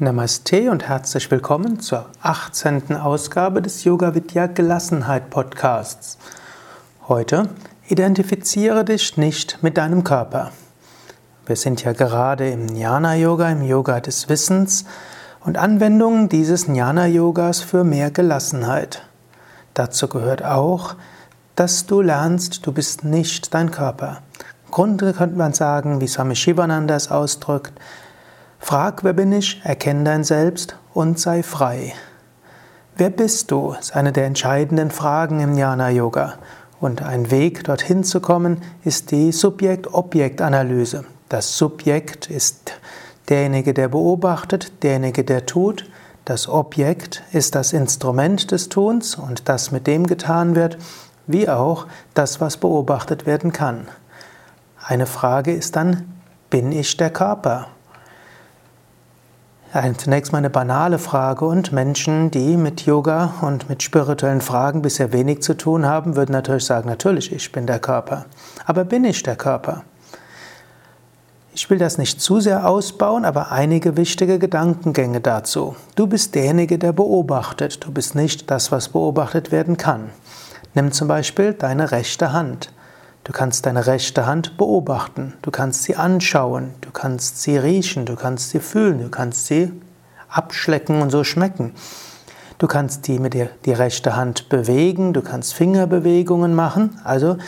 Namaste und herzlich willkommen zur 18. Ausgabe des Yoga Vidya Gelassenheit Podcasts. Heute identifiziere dich nicht mit deinem Körper. Wir sind ja gerade im Jnana Yoga, im Yoga des Wissens und Anwendungen dieses Jnana Yogas für mehr Gelassenheit. Dazu gehört auch, dass du lernst, du bist nicht dein Körper. Grunde könnte man sagen, wie Swami Shivananda es ausdrückt, Frag, wer bin ich, erkenne dein Selbst und sei frei. Wer bist du? ist eine der entscheidenden Fragen im Jnana Yoga. Und ein Weg dorthin zu kommen ist die Subjekt-Objekt-Analyse. Das Subjekt ist derjenige, der beobachtet, derjenige, der tut. Das Objekt ist das Instrument des Tuns und das mit dem getan wird, wie auch das, was beobachtet werden kann. Eine Frage ist dann, bin ich der Körper? Zunächst mal eine banale Frage und Menschen, die mit Yoga und mit spirituellen Fragen bisher wenig zu tun haben, würden natürlich sagen, natürlich, ich bin der Körper. Aber bin ich der Körper? Ich will das nicht zu sehr ausbauen, aber einige wichtige Gedankengänge dazu. Du bist derjenige, der beobachtet. Du bist nicht das, was beobachtet werden kann. Nimm zum Beispiel deine rechte Hand. Du kannst deine rechte Hand beobachten, du kannst sie anschauen, du kannst sie riechen, du kannst sie fühlen, du kannst sie abschlecken und so schmecken. Du kannst die mit dir die rechte Hand bewegen, du kannst Fingerbewegungen machen, also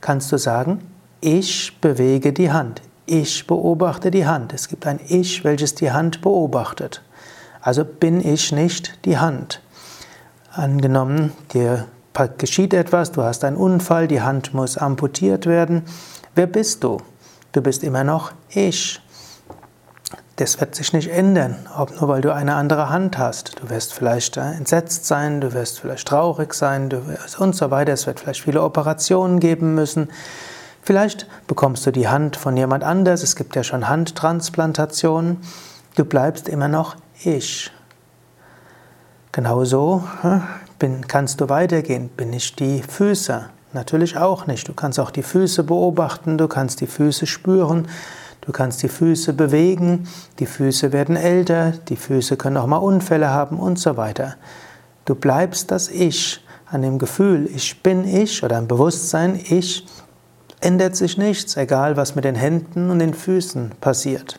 kannst du sagen, ich bewege die Hand, ich beobachte die Hand. Es gibt ein Ich, welches die Hand beobachtet. Also bin ich nicht die Hand. Angenommen, dir geschieht etwas, du hast einen Unfall, die Hand muss amputiert werden. Wer bist du? Du bist immer noch ich. Das wird sich nicht ändern, ob nur weil du eine andere Hand hast. Du wirst vielleicht entsetzt sein, du wirst vielleicht traurig sein du wirst und so weiter. Es wird vielleicht viele Operationen geben müssen. Vielleicht bekommst du die Hand von jemand anders. Es gibt ja schon Handtransplantationen. Du bleibst immer noch ich. Genauso bin, kannst du weitergehen. Bin ich die Füße? Natürlich auch nicht. Du kannst auch die Füße beobachten, du kannst die Füße spüren, du kannst die Füße bewegen, die Füße werden älter, die Füße können auch mal Unfälle haben und so weiter. Du bleibst das Ich. An dem Gefühl, ich bin ich oder im Bewusstsein, ich, ändert sich nichts, egal was mit den Händen und den Füßen passiert.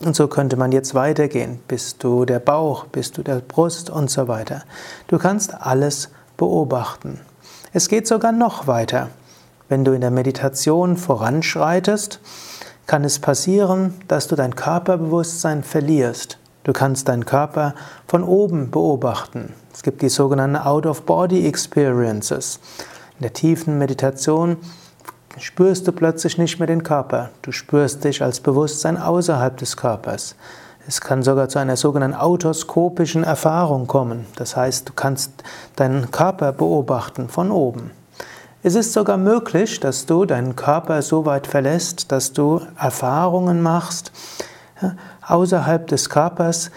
Und so könnte man jetzt weitergehen. Bist du der Bauch, bist du der Brust und so weiter. Du kannst alles beobachten. Es geht sogar noch weiter. Wenn du in der Meditation voranschreitest, kann es passieren, dass du dein Körperbewusstsein verlierst. Du kannst deinen Körper von oben beobachten. Es gibt die sogenannten Out-of-Body-Experiences. In der tiefen Meditation spürst du plötzlich nicht mehr den Körper. Du spürst dich als Bewusstsein außerhalb des Körpers. Es kann sogar zu einer sogenannten autoskopischen Erfahrung kommen. Das heißt, du kannst deinen Körper beobachten von oben. Es ist sogar möglich, dass du deinen Körper so weit verlässt, dass du Erfahrungen machst außerhalb des Körpers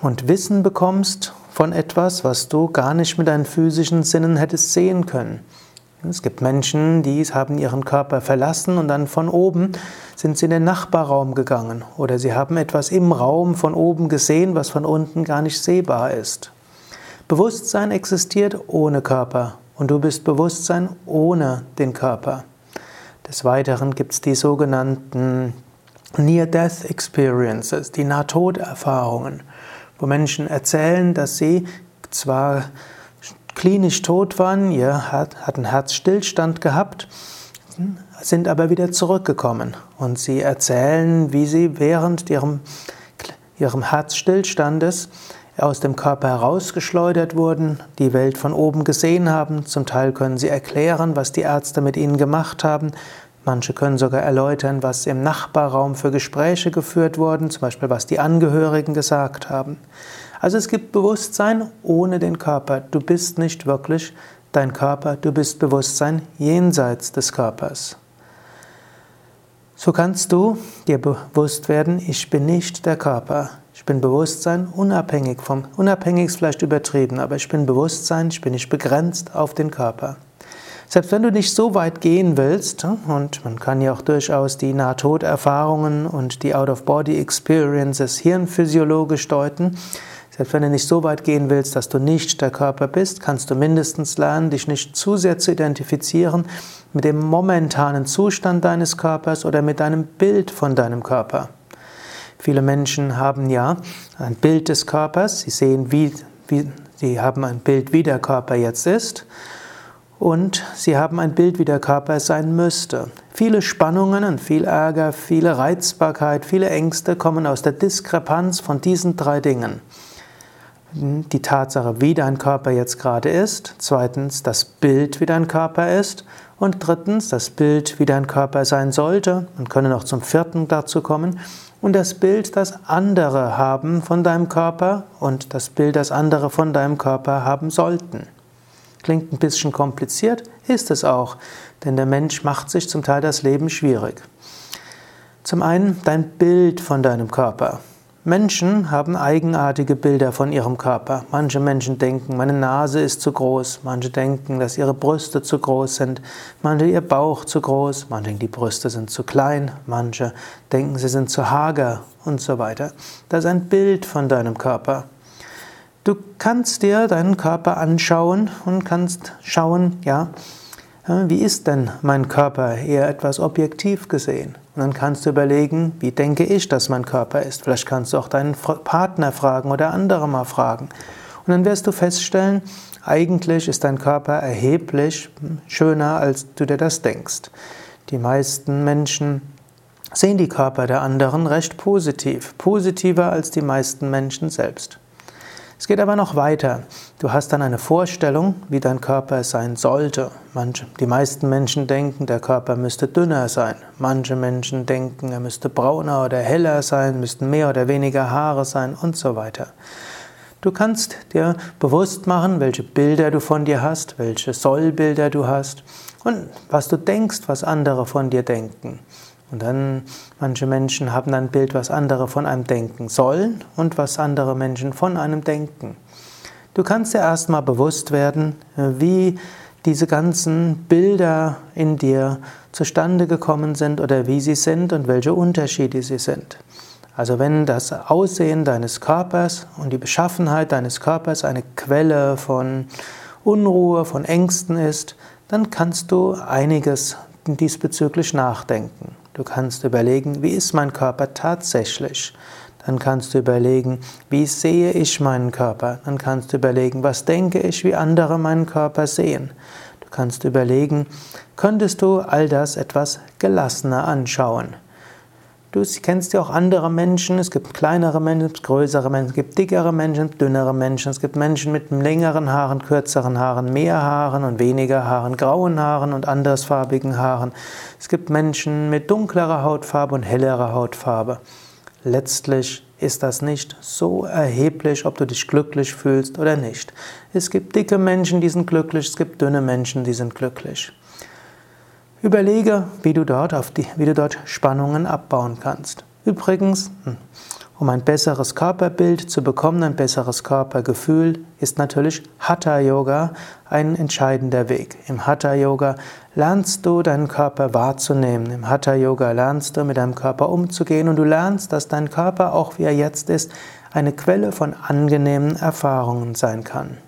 und Wissen bekommst von etwas, was du gar nicht mit deinen physischen Sinnen hättest sehen können. Es gibt Menschen, die haben ihren Körper verlassen und dann von oben sind sie in den Nachbarraum gegangen oder sie haben etwas im Raum von oben gesehen, was von unten gar nicht sehbar ist. Bewusstsein existiert ohne Körper und du bist Bewusstsein ohne den Körper. Des Weiteren gibt es die sogenannten Near-Death Experiences, die Nahtoderfahrungen, wo Menschen erzählen, dass sie zwar klinisch tot waren, ihr hatten Herzstillstand gehabt, sind aber wieder zurückgekommen. Und sie erzählen, wie sie während ihrem, ihrem Herzstillstandes aus dem Körper herausgeschleudert wurden, die Welt von oben gesehen haben. Zum Teil können sie erklären, was die Ärzte mit ihnen gemacht haben. Manche können sogar erläutern, was im Nachbarraum für Gespräche geführt wurden, zum Beispiel was die Angehörigen gesagt haben. Also es gibt Bewusstsein ohne den Körper. Du bist nicht wirklich dein Körper, du bist Bewusstsein jenseits des Körpers. So kannst du dir bewusst werden, ich bin nicht der Körper. Ich bin Bewusstsein unabhängig vom, unabhängig ist vielleicht übertrieben, aber ich bin Bewusstsein, ich bin nicht begrenzt auf den Körper. Selbst wenn du nicht so weit gehen willst, und man kann ja auch durchaus die Nahtoderfahrungen und die Out-of-Body-Experiences hirnphysiologisch deuten, selbst wenn du nicht so weit gehen willst, dass du nicht der Körper bist, kannst du mindestens lernen, dich nicht zu sehr zu identifizieren mit dem momentanen Zustand deines Körpers oder mit deinem Bild von deinem Körper. Viele Menschen haben ja ein Bild des Körpers, sie sehen, wie, wie, sie haben ein Bild, wie der Körper jetzt ist und sie haben ein Bild, wie der Körper sein müsste. Viele Spannungen und viel Ärger, viele Reizbarkeit, viele Ängste kommen aus der Diskrepanz von diesen drei Dingen die Tatsache, wie dein Körper jetzt gerade ist, zweitens das Bild, wie dein Körper ist und drittens das Bild, wie dein Körper sein sollte und können noch zum vierten dazu kommen und das Bild, das andere haben von deinem Körper und das Bild, das andere von deinem Körper haben sollten. Klingt ein bisschen kompliziert, ist es auch, denn der Mensch macht sich zum Teil das Leben schwierig. Zum einen dein Bild von deinem Körper. Menschen haben eigenartige Bilder von ihrem Körper. Manche Menschen denken, meine Nase ist zu groß, manche denken, dass ihre Brüste zu groß sind, manche ihr Bauch zu groß, manche denken, die Brüste sind zu klein, manche denken, sie sind zu hager und so weiter. Das ist ein Bild von deinem Körper. Du kannst dir deinen Körper anschauen und kannst schauen, ja, wie ist denn mein Körper eher etwas objektiv gesehen? Und dann kannst du überlegen, wie denke ich, dass mein Körper ist? Vielleicht kannst du auch deinen Partner fragen oder andere mal fragen. Und dann wirst du feststellen, eigentlich ist dein Körper erheblich schöner, als du dir das denkst. Die meisten Menschen sehen die Körper der anderen recht positiv, positiver als die meisten Menschen selbst. Es geht aber noch weiter. Du hast dann eine Vorstellung, wie dein Körper sein sollte. Manche, die meisten Menschen denken, der Körper müsste dünner sein. Manche Menschen denken, er müsste brauner oder heller sein, müssten mehr oder weniger Haare sein und so weiter. Du kannst dir bewusst machen, welche Bilder du von dir hast, welche Sollbilder du hast und was du denkst, was andere von dir denken. Und dann, manche Menschen haben ein Bild, was andere von einem denken sollen und was andere Menschen von einem denken. Du kannst dir erstmal bewusst werden, wie diese ganzen Bilder in dir zustande gekommen sind oder wie sie sind und welche Unterschiede sie sind. Also wenn das Aussehen deines Körpers und die Beschaffenheit deines Körpers eine Quelle von Unruhe, von Ängsten ist, dann kannst du einiges diesbezüglich nachdenken. Du kannst überlegen, wie ist mein Körper tatsächlich? Dann kannst du überlegen, wie sehe ich meinen Körper? Dann kannst du überlegen, was denke ich, wie andere meinen Körper sehen? Du kannst überlegen, könntest du all das etwas gelassener anschauen? Du kennst ja auch andere Menschen. Es gibt kleinere Menschen, es gibt größere Menschen, es gibt dickere Menschen, dünnere Menschen. Es gibt Menschen mit längeren Haaren, kürzeren Haaren, mehr Haaren und weniger Haaren, grauen Haaren und andersfarbigen Haaren. Es gibt Menschen mit dunklerer Hautfarbe und hellerer Hautfarbe. Letztlich ist das nicht so erheblich, ob du dich glücklich fühlst oder nicht. Es gibt dicke Menschen, die sind glücklich, es gibt dünne Menschen, die sind glücklich. Überlege, wie du dort, auf die, wie du dort Spannungen abbauen kannst. Übrigens, hm, um ein besseres Körperbild zu bekommen, ein besseres Körpergefühl, ist natürlich Hatha Yoga ein entscheidender Weg. Im Hatha Yoga lernst du deinen Körper wahrzunehmen. Im Hatha Yoga lernst du mit deinem Körper umzugehen und du lernst, dass dein Körper, auch wie er jetzt ist, eine Quelle von angenehmen Erfahrungen sein kann.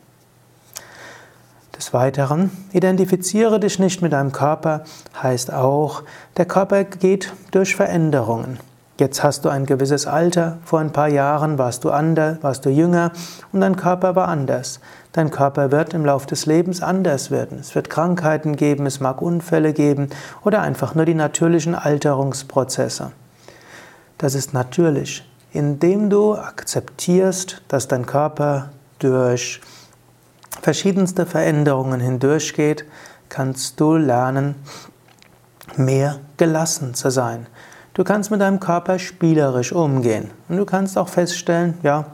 Des Weiteren, identifiziere dich nicht mit deinem Körper, heißt auch, der Körper geht durch Veränderungen. Jetzt hast du ein gewisses Alter, vor ein paar Jahren warst du anders, warst du jünger und dein Körper war anders. Dein Körper wird im Laufe des Lebens anders werden. Es wird Krankheiten geben, es mag Unfälle geben oder einfach nur die natürlichen Alterungsprozesse. Das ist natürlich. Indem du akzeptierst, dass dein Körper durch verschiedenste Veränderungen hindurchgeht, kannst du lernen, mehr gelassen zu sein. Du kannst mit deinem Körper spielerisch umgehen und du kannst auch feststellen, ja,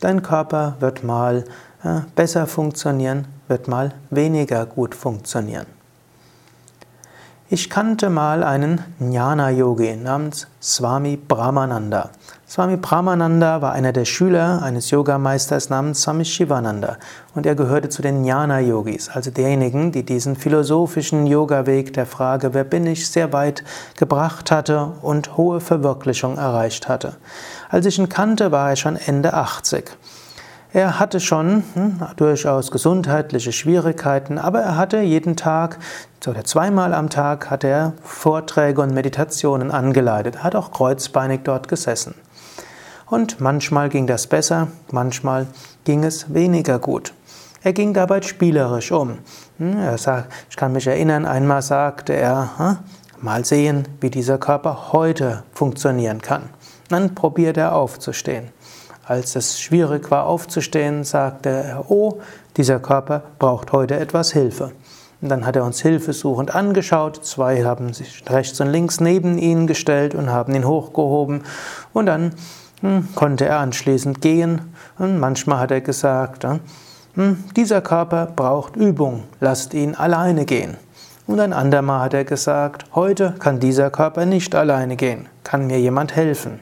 dein Körper wird mal ja, besser funktionieren, wird mal weniger gut funktionieren. Ich kannte mal einen Jnana-Yogi namens Swami Brahmananda. Swami Brahmananda war einer der Schüler eines Yogameisters namens Swami Shivananda und er gehörte zu den Jnana-Yogis, also derjenigen, die diesen philosophischen Yoga-Weg der Frage, wer bin ich, sehr weit gebracht hatte und hohe Verwirklichung erreicht hatte. Als ich ihn kannte, war er schon Ende 80. Er hatte schon hm, durchaus gesundheitliche Schwierigkeiten, aber er hatte jeden Tag oder zweimal am Tag hat er Vorträge und Meditationen angeleitet. Er hat auch kreuzbeinig dort gesessen. Und manchmal ging das besser, manchmal ging es weniger gut. Er ging dabei spielerisch um. Hm, er sagt, ich kann mich erinnern, einmal sagte er, hm, mal sehen, wie dieser Körper heute funktionieren kann. Dann probiert er aufzustehen. Als es schwierig war aufzustehen, sagte er, oh, dieser Körper braucht heute etwas Hilfe. Und dann hat er uns hilfesuchend angeschaut. Zwei haben sich rechts und links neben ihn gestellt und haben ihn hochgehoben. Und dann hm, konnte er anschließend gehen. Und manchmal hat er gesagt, hm, dieser Körper braucht Übung, lasst ihn alleine gehen. Und ein andermal hat er gesagt, heute kann dieser Körper nicht alleine gehen, kann mir jemand helfen.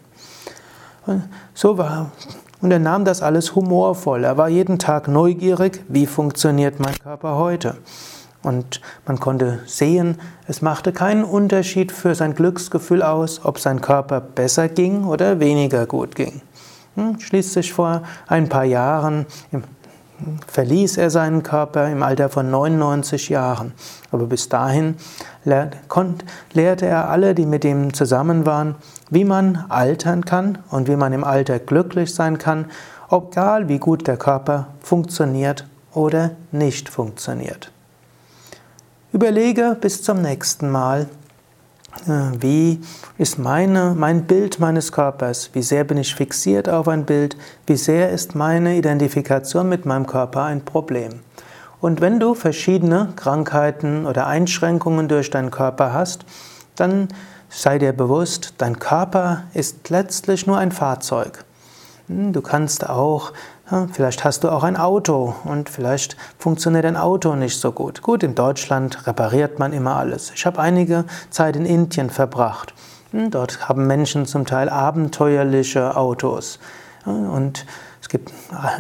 So war und er nahm das alles humorvoll. Er war jeden Tag neugierig, wie funktioniert mein Körper heute. Und man konnte sehen, es machte keinen Unterschied für sein Glücksgefühl aus, ob sein Körper besser ging oder weniger gut ging. Hm, schließlich vor ein paar Jahren verließ er seinen Körper im Alter von 99 Jahren. Aber bis dahin lehrte er alle, die mit ihm zusammen waren, wie man altern kann und wie man im Alter glücklich sein kann, egal wie gut der Körper funktioniert oder nicht funktioniert. Überlege bis zum nächsten Mal, wie ist meine, mein Bild meines Körpers? Wie sehr bin ich fixiert auf ein Bild? Wie sehr ist meine Identifikation mit meinem Körper ein Problem? Und wenn du verschiedene Krankheiten oder Einschränkungen durch deinen Körper hast, dann sei dir bewusst, dein Körper ist letztlich nur ein Fahrzeug. Hm, du kannst auch Vielleicht hast du auch ein Auto und vielleicht funktioniert dein Auto nicht so gut. Gut, in Deutschland repariert man immer alles. Ich habe einige Zeit in Indien verbracht. Hm, dort haben Menschen zum Teil abenteuerliche Autos. Und es gibt,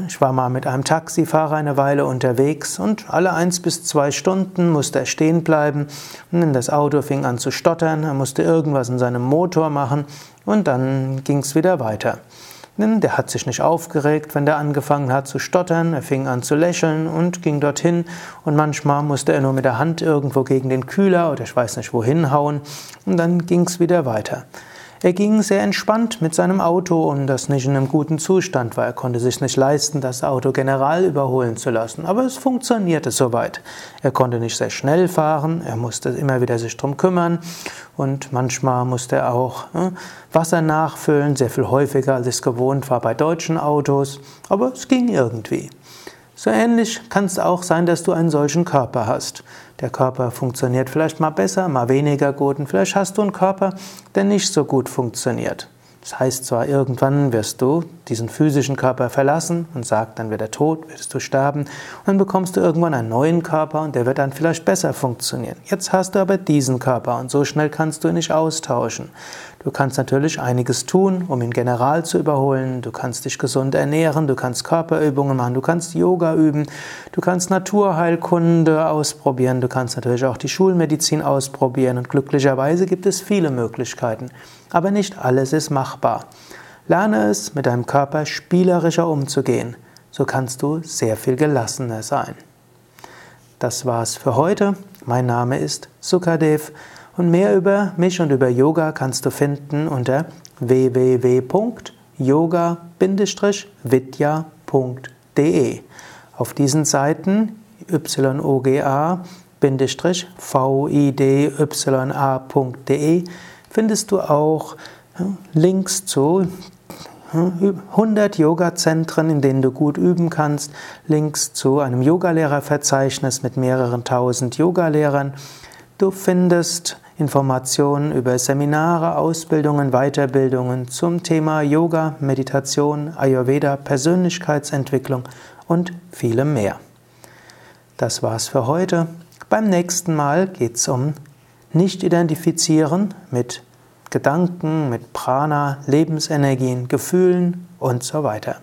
ich war mal mit einem Taxifahrer eine Weile unterwegs und alle eins bis zwei Stunden musste er stehen bleiben. Und das Auto fing an zu stottern, er musste irgendwas in seinem Motor machen und dann ging es wieder weiter. Der hat sich nicht aufgeregt, wenn der angefangen hat zu stottern. Er fing an zu lächeln und ging dorthin. Und manchmal musste er nur mit der Hand irgendwo gegen den Kühler oder ich weiß nicht wohin hauen. Und dann ging es wieder weiter. Er ging sehr entspannt mit seinem Auto und das nicht in einem guten Zustand war. Er konnte sich nicht leisten, das Auto general überholen zu lassen. Aber es funktionierte soweit. Er konnte nicht sehr schnell fahren, er musste immer wieder sich drum kümmern und manchmal musste er auch äh, Wasser nachfüllen, sehr viel häufiger als es gewohnt war bei deutschen Autos. Aber es ging irgendwie. So ähnlich kann es auch sein, dass du einen solchen Körper hast. Der Körper funktioniert vielleicht mal besser, mal weniger gut und vielleicht hast du einen Körper, der nicht so gut funktioniert. Das heißt zwar, irgendwann wirst du diesen physischen Körper verlassen und sagt, dann wird er tot, wirst du sterben und dann bekommst du irgendwann einen neuen Körper und der wird dann vielleicht besser funktionieren. Jetzt hast du aber diesen Körper und so schnell kannst du ihn nicht austauschen. Du kannst natürlich einiges tun, um ihn general zu überholen. Du kannst dich gesund ernähren, du kannst Körperübungen machen, du kannst Yoga üben, du kannst Naturheilkunde ausprobieren, du kannst natürlich auch die Schulmedizin ausprobieren und glücklicherweise gibt es viele Möglichkeiten. Aber nicht alles ist machbar. Lerne es, mit deinem Körper spielerischer umzugehen. So kannst du sehr viel gelassener sein. Das war's für heute. Mein Name ist Sukadev. Und mehr über mich und über Yoga kannst du finden unter www.yoga-vidya.de. Auf diesen Seiten yoga-vidya.de findest du auch Links zu 100 Yoga-Zentren, in denen du gut üben kannst, Links zu einem Yogalehrerverzeichnis mit mehreren tausend Yogalehrern. Du findest Informationen über Seminare, Ausbildungen, Weiterbildungen zum Thema Yoga, Meditation, Ayurveda, Persönlichkeitsentwicklung und vielem mehr. Das war's für heute. Beim nächsten Mal geht's um nicht identifizieren mit Gedanken, mit Prana, Lebensenergien, Gefühlen und so weiter.